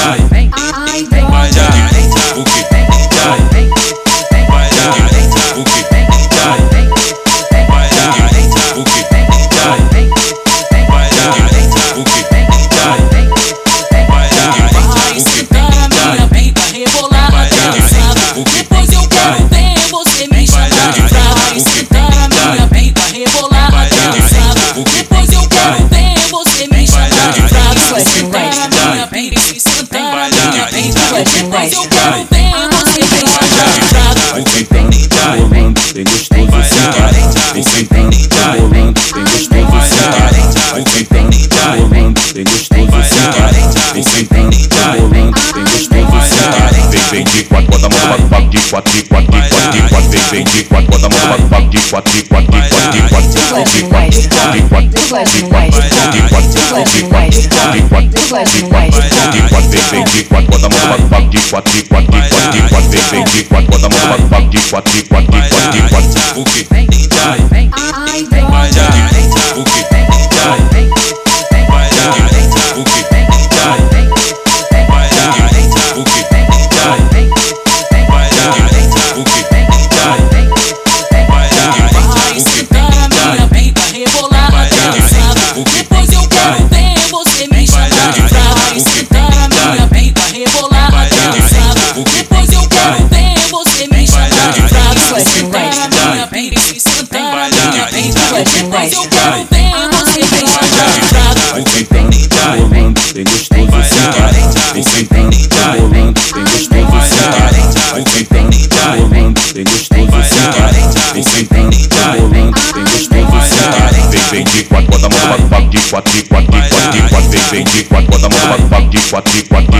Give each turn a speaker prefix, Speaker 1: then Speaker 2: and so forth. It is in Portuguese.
Speaker 1: Yeah. Mas eu de ver você bem O que tem
Speaker 2: de rolando, tem gostoso sem O que tem de rolando, tem gostoso sem O que tem de rolando, tem gostoso sem O que tem de rolando, tem gostoso de Vem de quatro, bota de mão de papo de quatro, de quatro, de quatro, de quatro Vem de
Speaker 3: quatro, bota de mão de papo de quatro, de quatro, de quatro what the motherfuck dick what dick what dick what dick what dick what what the motherfuck dick what dick what dick brava. Vai sentar na minha peita e sentar na minha peita. Depois eu quero ver você me chamar de brava.
Speaker 2: O que? Bolando, bem gostoso, sentar. Vem sentando, bolando, bem gostoso, sentar. Vai sentando, bolando, bem gostoso, sentar. Vem sentando, bolando, bem gostoso, sentar. Vem, vem de quatro, bota a mão no bagulho, de quatro, de quatro, de quatro, de quatro. Vem, vem de quatro, bota a mão no bagulho, de quatro, de quatro,